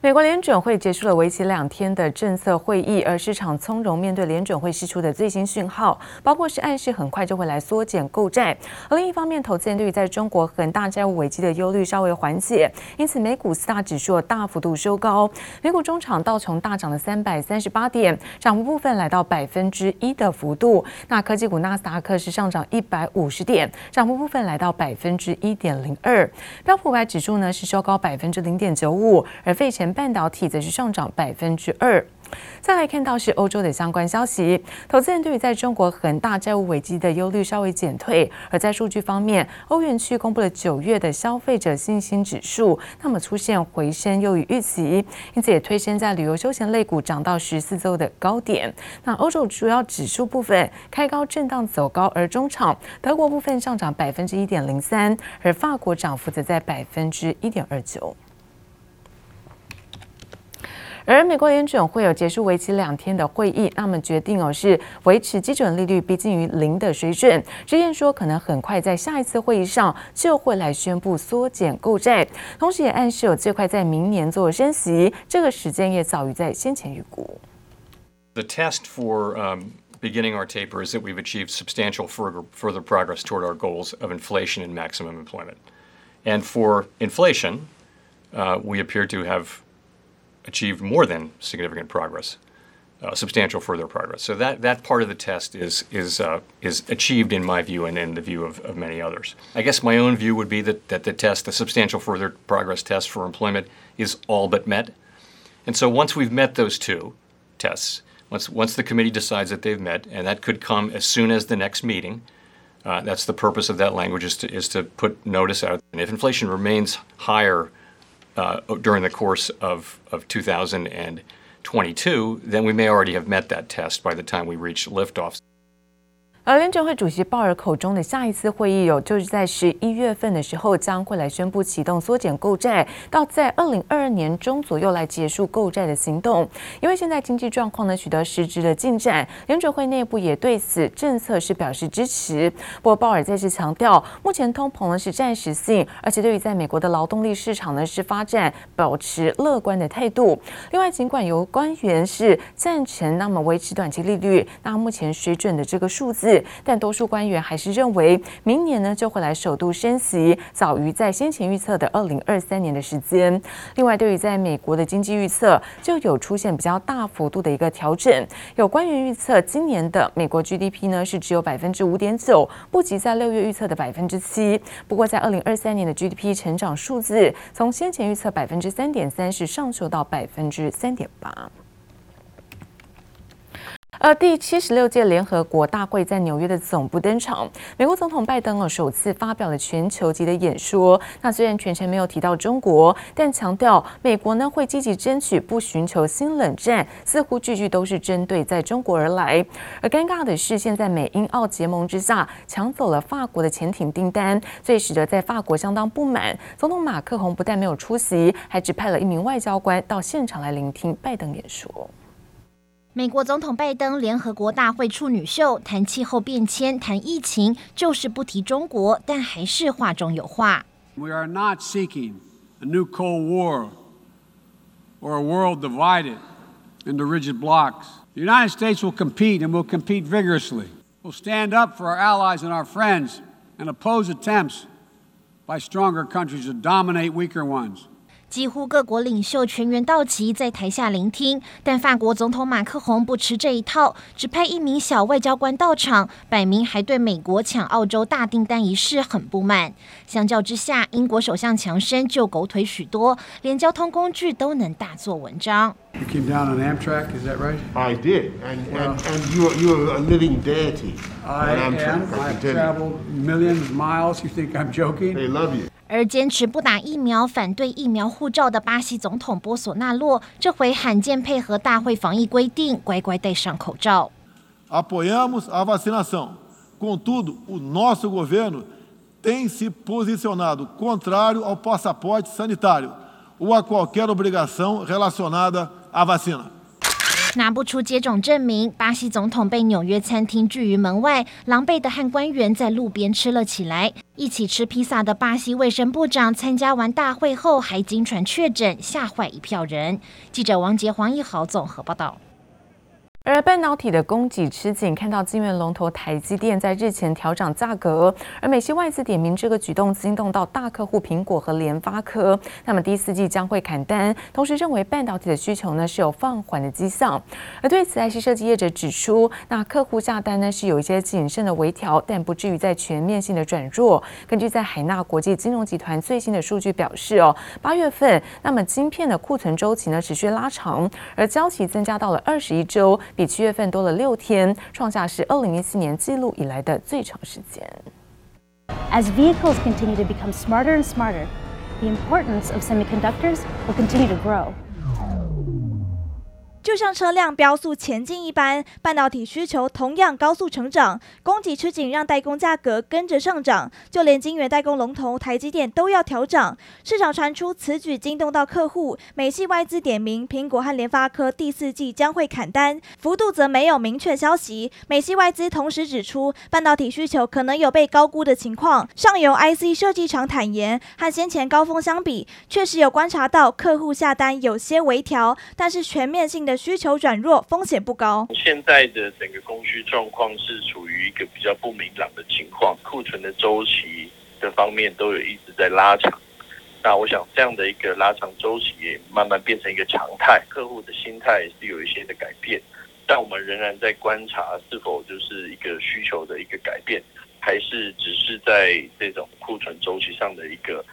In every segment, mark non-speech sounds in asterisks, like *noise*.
美国联准会结束了为期两天的政策会议，而市场从容面对联准会释出的最新讯号，包括是暗示很快就会来缩减购债。而另一方面，投资人对于在中国恒大债务危机的忧虑稍微缓解，因此美股四大指数大幅度收高。美股中场道琼大涨了三百三十八点，涨幅部分来到百分之一的幅度。那科技股纳斯达克是上涨一百五十点，涨幅部分来到百分之一点零二。标普五百指数呢是收高百分之零点九五，而费城半导体则是上涨百分之二。再来看到是欧洲的相关消息，投资人对于在中国恒大债务危机的忧虑稍微减退。而在数据方面，欧元区公布了九月的消费者信心指数，那么出现回升优于预期，因此也推升在旅游休闲类股涨到十四周的高点。那欧洲主要指数部分开高震荡走高，而中场德国部分上涨百分之一点零三，而法国涨幅则在百分之一点二九。而美国联准会有结束为期两天的会议，那么决定哦是维持基准利率逼近于零的水准。直言说，可能很快在下一次会议上就会来宣布缩减购债，同时也暗示有最快在明年做升息，这个时间也早于在先前预估。The test for beginning our taper is that we've achieved substantial further further progress toward our goals of inflation and maximum employment. And for inflation, we appear to have achieved more than significant progress, uh, substantial further progress. So that, that part of the test is, is, uh, is achieved in my view and in the view of, of many others. I guess my own view would be that, that the test, the substantial further progress test for employment is all but met. And so once we've met those two tests, once, once the committee decides that they've met, and that could come as soon as the next meeting, uh, that's the purpose of that language is to, is to put notice out. And if inflation remains higher uh, during the course of, of 2022, then we may already have met that test by the time we reach liftoff. 而联准会主席鲍尔口中的下一次会议有，就是在十一月份的时候将会来宣布启动缩减购债，到在二零二二年中左右来结束购债的行动。因为现在经济状况呢取得实质的进展，联准会内部也对此政策是表示支持。不过鲍尔再次强调，目前通膨呢是暂时性，而且对于在美国的劳动力市场呢是发展保持乐观的态度。另外，尽管有官员是赞成那么维持短期利率，那目前水准的这个数字。但多数官员还是认为，明年呢就会来首度升息，早于在先前预测的二零二三年的时间。另外，对于在美国的经济预测，就有出现比较大幅度的一个调整。有官员预测，今年的美国 GDP 呢是只有百分之五点九，不及在六月预测的百分之七。不过，在二零二三年的 GDP 成长数字，从先前预测百分之三点三，是上修到百分之三点八。呃第七十六届联合国大会在纽约的总部登场，美国总统拜登哦首次发表了全球级的演说。那虽然全程没有提到中国，但强调美国呢会积极争取不寻求新冷战，似乎句句都是针对在中国而来。而尴尬的是，现在美英澳结盟之下抢走了法国的潜艇订单，所以使得在法国相当不满。总统马克宏不但没有出席，还只派了一名外交官到现场来聆听拜登演说。美国总统拜登联合国大会处女秀，谈气候变迁，谈疫情，就是不提中国，但还是话中有话。We are not seeking a new Cold War or a world divided into rigid blocks. The United States will compete and will compete vigorously. We'll stand up for our allies and our friends and oppose attempts by stronger countries to dominate weaker ones. 几乎各国领袖全员到齐，在台下聆听，但法国总统马克宏不吃这一套，只派一名小外交官到场，摆明还对美国抢澳洲大订单一事很不满。相较之下，英国首相强生就狗腿许多，连交通工具都能大做文章。You came down on Amtrak, is that right? I did, and and and you you are a living deity. I am. I've traveled millions of miles. You think I'm joking? They love you. 而坚持不打疫苗、反对疫苗护照的巴西总统波索纳洛，这回罕见配合大会防疫规定，乖乖戴上口罩。Apoiamos a vacinação. Contudo, o nosso governo tem se posicionado contrário ao passaporte sanitário ou a qualquer obrigação relacionada à vacina. 拿不出接种证明，巴西总统被纽约餐厅拒于门外，狼狈的和官员在路边吃了起来。一起吃披萨的巴西卫生部长参加完大会后，还经传确诊，吓坏一票人。记者王杰、黄一豪综合报道。而半导体的供给吃紧，看到晶圆龙头台积电在日前调涨价格，而美系外资点名这个举动惊动到大客户苹果和联发科，那么第四季将会砍单，同时认为半导体的需求呢是有放缓的迹象。而对此，IC 设计业者指出，那客户下单呢是有一些谨慎的微调，但不至于在全面性的转弱。根据在海纳国际金融集团最新的数据表示，哦，八月份那么晶片的库存周期呢持续拉长，而交期增加到了二十一周。比七月份多了六天，创下是二零一七年记录以来的最长时间。As vehicles continue to become smarter and smarter, the importance of semiconductors will continue to grow. 就像车辆飙速前进一般，半导体需求同样高速成长，供给吃紧让代工价格跟着上涨，就连晶圆代工龙头台积电都要调涨。市场传出此举惊动到客户，美系外资点名苹果和联发科第四季将会砍单，幅度则没有明确消息。美系外资同时指出，半导体需求可能有被高估的情况。上游 IC 设计厂坦言，和先前高峰相比，确实有观察到客户下单有些微调，但是全面性的。需求转弱，风险不高。现在的整个供需状况是处于一个比较不明朗的情况，库存的周期的方面都有一直在拉长。那我想这样的一个拉长周期也慢慢变成一个常态，客户的心态是有一些的改变，但我们仍然在观察是否就是一个需求的一个改变，还是只是在这种库存周期上的一个。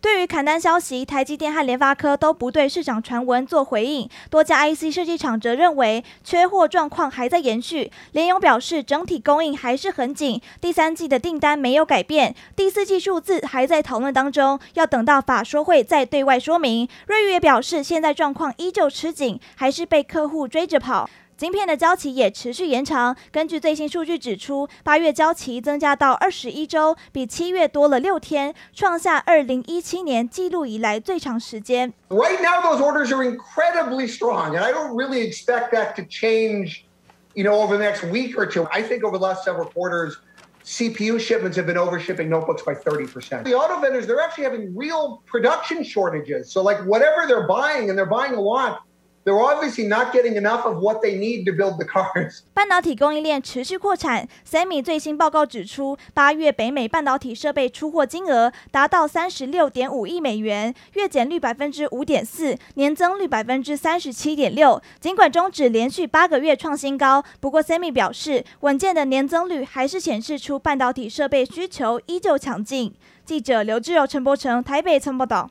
对于砍单消息，台积电和联发科都不对市场传闻做回应。多家 IC 设计厂则认为，缺货状况还在延续。联咏表示，整体供应还是很紧，第三季的订单没有改变，第四季数字还在讨论当中，要等到法说会再对外说明。瑞昱也表示，现在状况依旧吃紧，还是被客户追着跑。晶片的交期也持续延长。根据最新数据指出，八月交期增加到二十一周，比七月多了六天，创下二零一七年记录以来最长时间。Right now, those orders are incredibly strong, and I don't really expect that to change, you know, over the next week or two. I think over the last several quarters, CPU shipments have been overshipping notebooks by 30%. The auto vendors, they're actually having real production shortages. So, like, whatever they're buying, and they're buying a lot. They're obviously not getting enough of what they need to build the cars. *laughs* 半导体供应链持续扩产，SEMI 最新报告指出，八月北美半导体设备出货金额达到三十六点五亿美元，月减率百分之五点四，年增率百分之三十七点六。尽管中指连续八个月创新高，不过 SEMI 表示，稳健的年增率还是显示出半导体设备需求依旧强劲。记者刘志柔、陈柏成台北曾报道。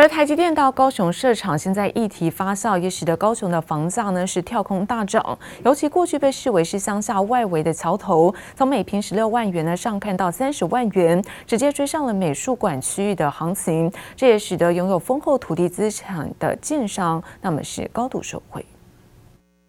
而台积电到高雄设厂，现在议题发酵，也使得高雄的房价呢是跳空大涨。尤其过去被视为是乡下外围的桥头，从每平十六万元呢上看到三十万元，直接追上了美术馆区域的行情。这也使得拥有丰厚土地资产的建商，那么是高度受惠。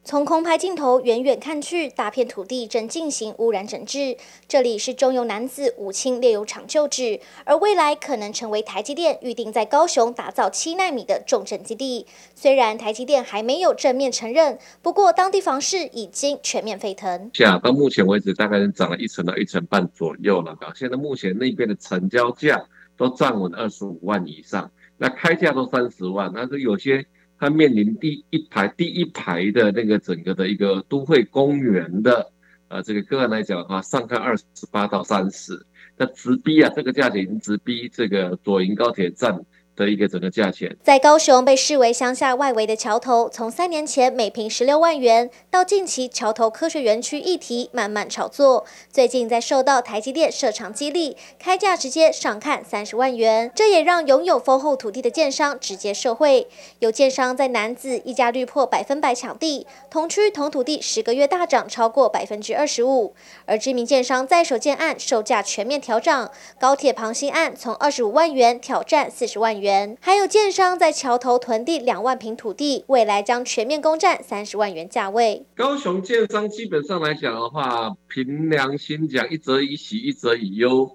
从空拍镜头远远看去，大片土地正进行污染整治。这里是中油男子武清炼油厂旧址，而未来可能成为台积电预定在高雄打造七纳米的重镇基地。虽然台积电还没有正面承认，不过当地房市已经全面沸腾。价到目前为止大概涨了一成到一成半左右了。现在目前那边的成交价都站稳二十五万以上，那开价都三十万，但是有些。它面临第一排第一排的那个整个的一个都会公园的，呃，这个个案来讲的话，上看二十八到三十，那直逼啊，这个价钱直逼这个左营高铁站。的一个整个价钱，在高雄被视为乡下外围的桥头，从三年前每坪十六万元，到近期桥头科学园区议题慢慢炒作，最近在受到台积电设厂激励，开价直接上看三十万元，这也让拥有丰厚土地的建商直接受惠。有建商在楠梓一家率破百分百抢地，同区同土地十个月大涨超过百分之二十五，而知名建商在手建案售价全面调涨，高铁旁新案从二十五万元挑战四十万元还有建商在桥头囤地两万平土地，未来将全面攻占三十万元价位。高雄建商基本上来讲的话，凭良心讲，一则以喜，一则以忧。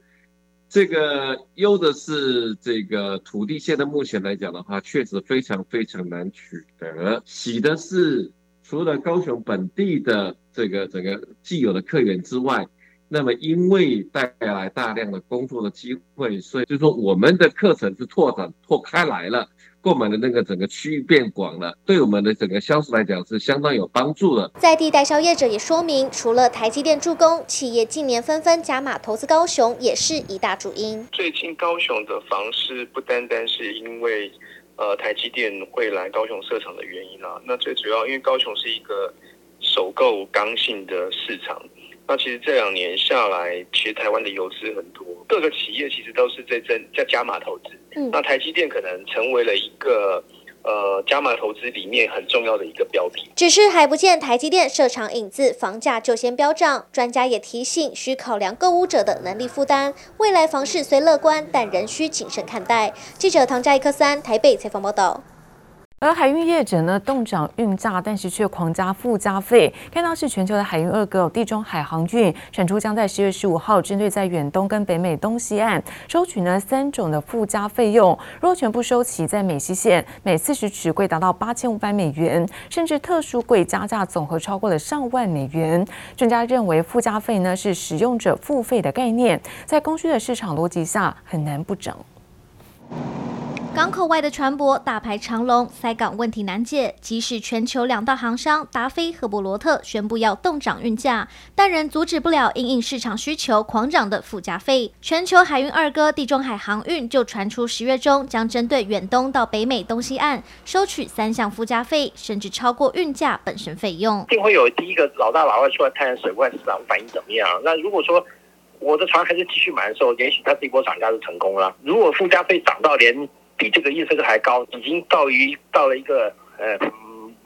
这个忧的是这个土地，现在目前来讲的话，确实非常非常难取得。喜的是，除了高雄本地的这个整个既有的客源之外，那么因为带来大量的工作的机会，所以就是说我们的课程是拓展拓开来了。购买的那个整个区域变广了，对我们的整个销售来讲是相当有帮助的。在地代销业者也说明，除了台积电助攻，企业近年纷纷加码投资高雄，也是一大主因。最近高雄的房市不单单是因为呃台积电会来高雄设厂的原因啦，那最主要因为高雄是一个首购刚性的市场。那其实这两年下来，其实台湾的游资很多，各个企业其实都是在增在加码投资。嗯，那台积电可能成为了一个呃加码投资里面很重要的一个标的。只是还不见台积电设厂影子，房价就先飙涨。专家也提醒，需考量购屋者的能力负担。未来房市虽乐观，但仍需谨慎看待。记者唐佳一科三台北采访报道。而海运业者呢，冻涨运价，但是却狂加附加费。看到是全球的海运二哥地中海航运传出，将在十月十五号针对在远东跟北美东西岸收取呢三种的附加费用。若全部收齐，在美西线每四十尺柜达到八千五百美元，甚至特殊柜加价总和超过了上万美元。专家认为，附加费呢是使用者付费的概念，在供需的市场逻辑下很难不涨。港口外的船舶大排长龙，塞港问题难解。即使全球两大航商达飞和伯罗特宣布要冻涨运价，但仍阻止不了因应市场需求狂涨的附加费。全球海运二哥地中海航运就传出十月中将针对远东到北美东西岸收取三项附加费，甚至超过运价本身费用。定会有第一个老大老二出来探水外市场反应怎么样？那如果说我的船还是继续买的时候，也许它这一波涨价就成功了。如果附加费涨到连比这个业绩还高，已经到于到了一个呃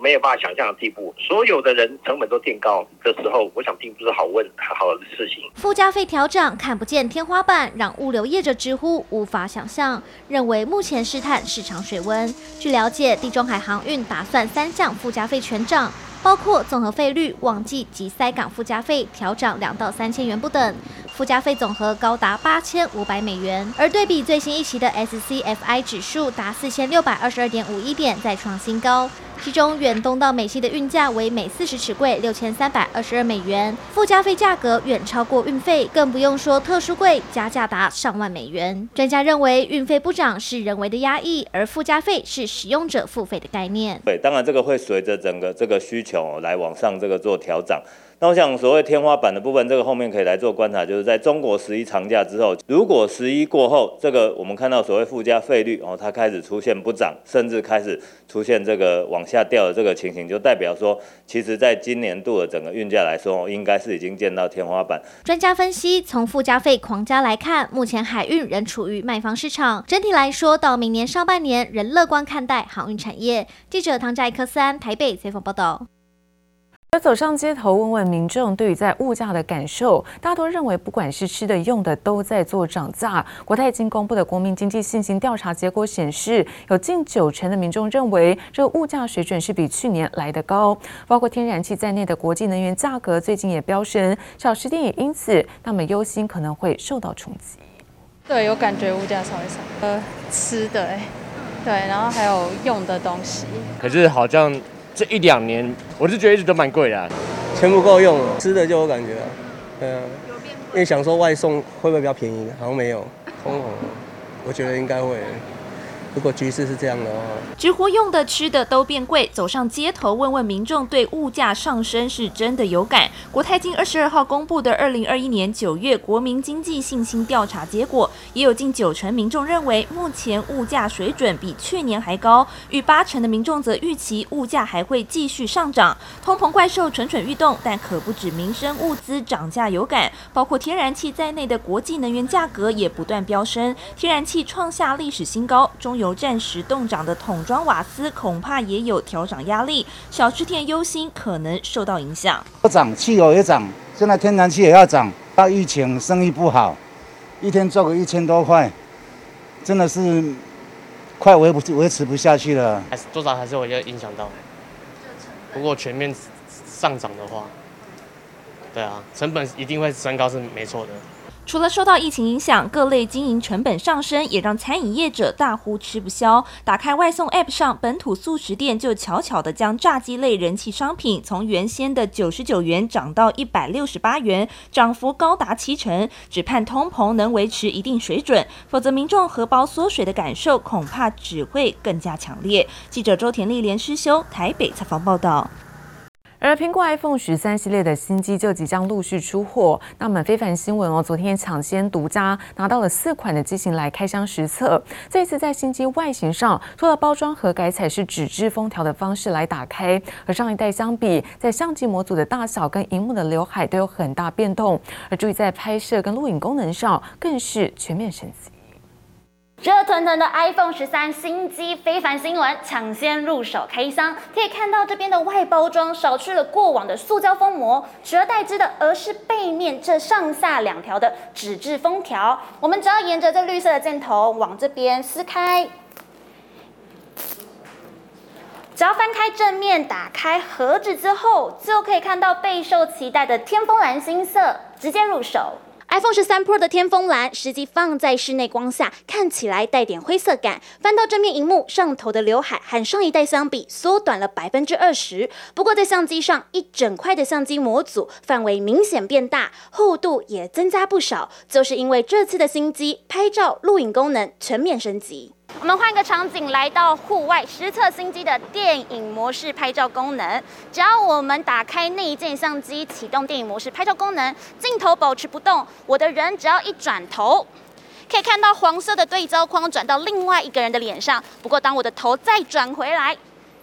没有办法想象的地步。所有的人成本都垫高的时候，我想并不是好问好的事情。附加费调涨看不见天花板，让物流业者直呼无法想象，认为目前试探市场水温。据了解，地中海航运打算三项附加费全涨，包括综合费率、旺季及塞港附加费调涨两到三千元不等。附加费总和高达八千五百美元，而对比最新一期的 SCFI 指数达四千六百二十二点五一点，再创新高。其中远东到美西的运价为每四十尺柜六千三百二十二美元，附加费价格远超过运费，更不用说特殊柜加价达上万美元。专家认为，运费不涨是人为的压抑，而附加费是使用者付费的概念。对，当然这个会随着整个这个需求来往上这个做调整。那我想，所谓天花板的部分，这个后面可以来做观察，就是在中国十一长假之后，如果十一过后，这个我们看到所谓附加费率哦，它开始出现不涨，甚至开始出现这个往下掉的这个情形，就代表说，其实在今年度的整个运价来说，应该是已经见到天花板。专家分析，从附加费狂加来看，目前海运仍处于卖方市场，整体来说，到明年上半年仍乐观看待航运产业。记者唐佳一科三台北采访报道。而走上街头问问民众对于在物价的感受，大多认为不管是吃的用的都在做涨价。国泰金公布的国民经济信心调查结果显示，有近九成的民众认为这个物价水准是比去年来的高。包括天然气在内的国际能源价格最近也飙升，小吃店也因此那么忧心可能会受到冲击。对，有感觉物价稍微涨。呃，吃的，对，然后还有用的东西。可是好像。这一两年，我是觉得一直都蛮贵的，钱不够用，吃的就有感觉了，对啊，因为想说外送会不会比较便宜，好像没有，通膨，我觉得应该会。如果局势是这样的话，直活用的、吃的都变贵，走上街头问问民众对物价上升是真的有感。国泰金二十二号公布的二零二一年九月国民经济信心调查结果，也有近九成民众认为目前物价水准比去年还高，逾八成的民众则预期物价还会继续上涨。通膨怪兽蠢蠢欲动，但可不止民生物资涨价有感，包括天然气在内的国际能源价格也不断飙升，天然气创下历史新高，中油暂时冻涨的桶装瓦斯恐怕也有调涨压力，小吃店忧心可能受到影响。不涨，汽油也涨，现在天然气也要涨。到疫情，生意不好，一天做个一千多块，真的是快维不维持不下去了。还是多少还是会影响到。不过全面上涨的话，对啊，成本一定会升高是没错的。除了受到疫情影响，各类经营成本上升，也让餐饮业者大呼吃不消。打开外送 App 上，本土素食店就悄悄地将炸鸡类人气商品从原先的九十九元涨到一百六十八元，涨幅高达七成。只盼通膨能维持一定水准，否则民众荷包缩水的感受恐怕只会更加强烈。记者周田丽连诗修台北采访报道。而苹果 iPhone 十三系列的新机就即将陆续出货。那我们非凡新闻哦，昨天抢先独家拿到了四款的机型来开箱实测。这次在新机外形上，除了包装盒改采是纸质封条的方式来打开，和上一代相比，在相机模组的大小跟荧幕的刘海都有很大变动。而注意在拍摄跟录影功能上，更是全面升级。热腾腾的 iPhone 十三新机，非凡新闻抢先入手开箱。可以看到这边的外包装少去了过往的塑胶封膜，取而代之的，而是背面这上下两条的纸质封条。我们只要沿着这绿色的箭头往这边撕开，只要翻开正面，打开盒子之后，就可以看到备受期待的天风蓝新色，直接入手。iPhone 十三 Pro 的天风蓝，实际放在室内光下，看起来带点灰色感。翻到正面荧幕上头的刘海，和上一代相比，缩短了百分之二十。不过在相机上，一整块的相机模组范围明显变大，厚度也增加不少，就是因为这次的新机拍照、录影功能全面升级。我们换个场景，来到户外实测新机的电影模式拍照功能。只要我们打开内建相机，启动电影模式拍照功能，镜头保持不动，我的人只要一转头，可以看到黄色的对焦框转到另外一个人的脸上。不过当我的头再转回来，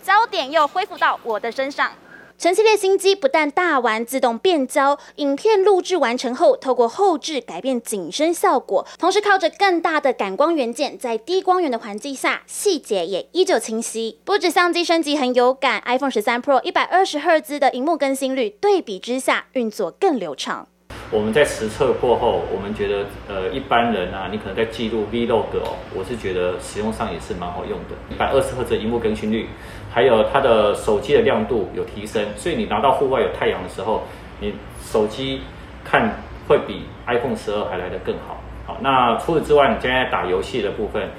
焦点又恢复到我的身上。全系列新机不但大玩自动变焦，影片录制完成后，透过后置改变景深效果，同时靠着更大的感光元件，在低光源的环境下，细节也依旧清晰。不止相机升级很有感，iPhone 十三 Pro 一百二十赫兹的荧幕更新率，对比之下运作更流畅。我们在实测过后，我们觉得，呃，一般人啊，你可能在记录 Vlog 哦，我是觉得使用上也是蛮好用的。一百二十赫兹荧幕更新率，还有它的手机的亮度有提升，所以你拿到户外有太阳的时候，你手机看会比 iPhone 十二还来得更好。好，那除此之外，你现在打游戏的部分。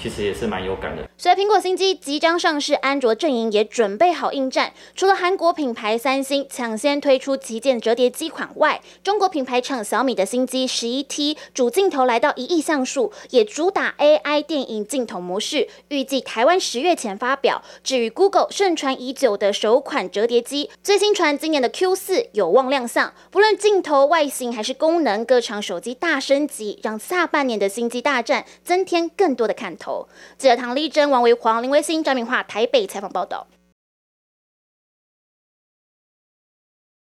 其实也是蛮有感的。随着苹果新机即将上市，安卓阵营也准备好应战。除了韩国品牌三星抢先推出旗舰折叠机款外，中国品牌厂小米的新机十一 T 主镜头来到一亿像素，也主打 AI 电影镜头模式，预计台湾十月前发表。至于 Google 盛传已久的首款折叠机，最新传今年的 Q 四有望亮相。不论镜头外形还是功能，各厂手机大升级，让下半年的新机大战增添更多的看头。记者唐丽珍、王维煌、林维新、张明化台北采访报道。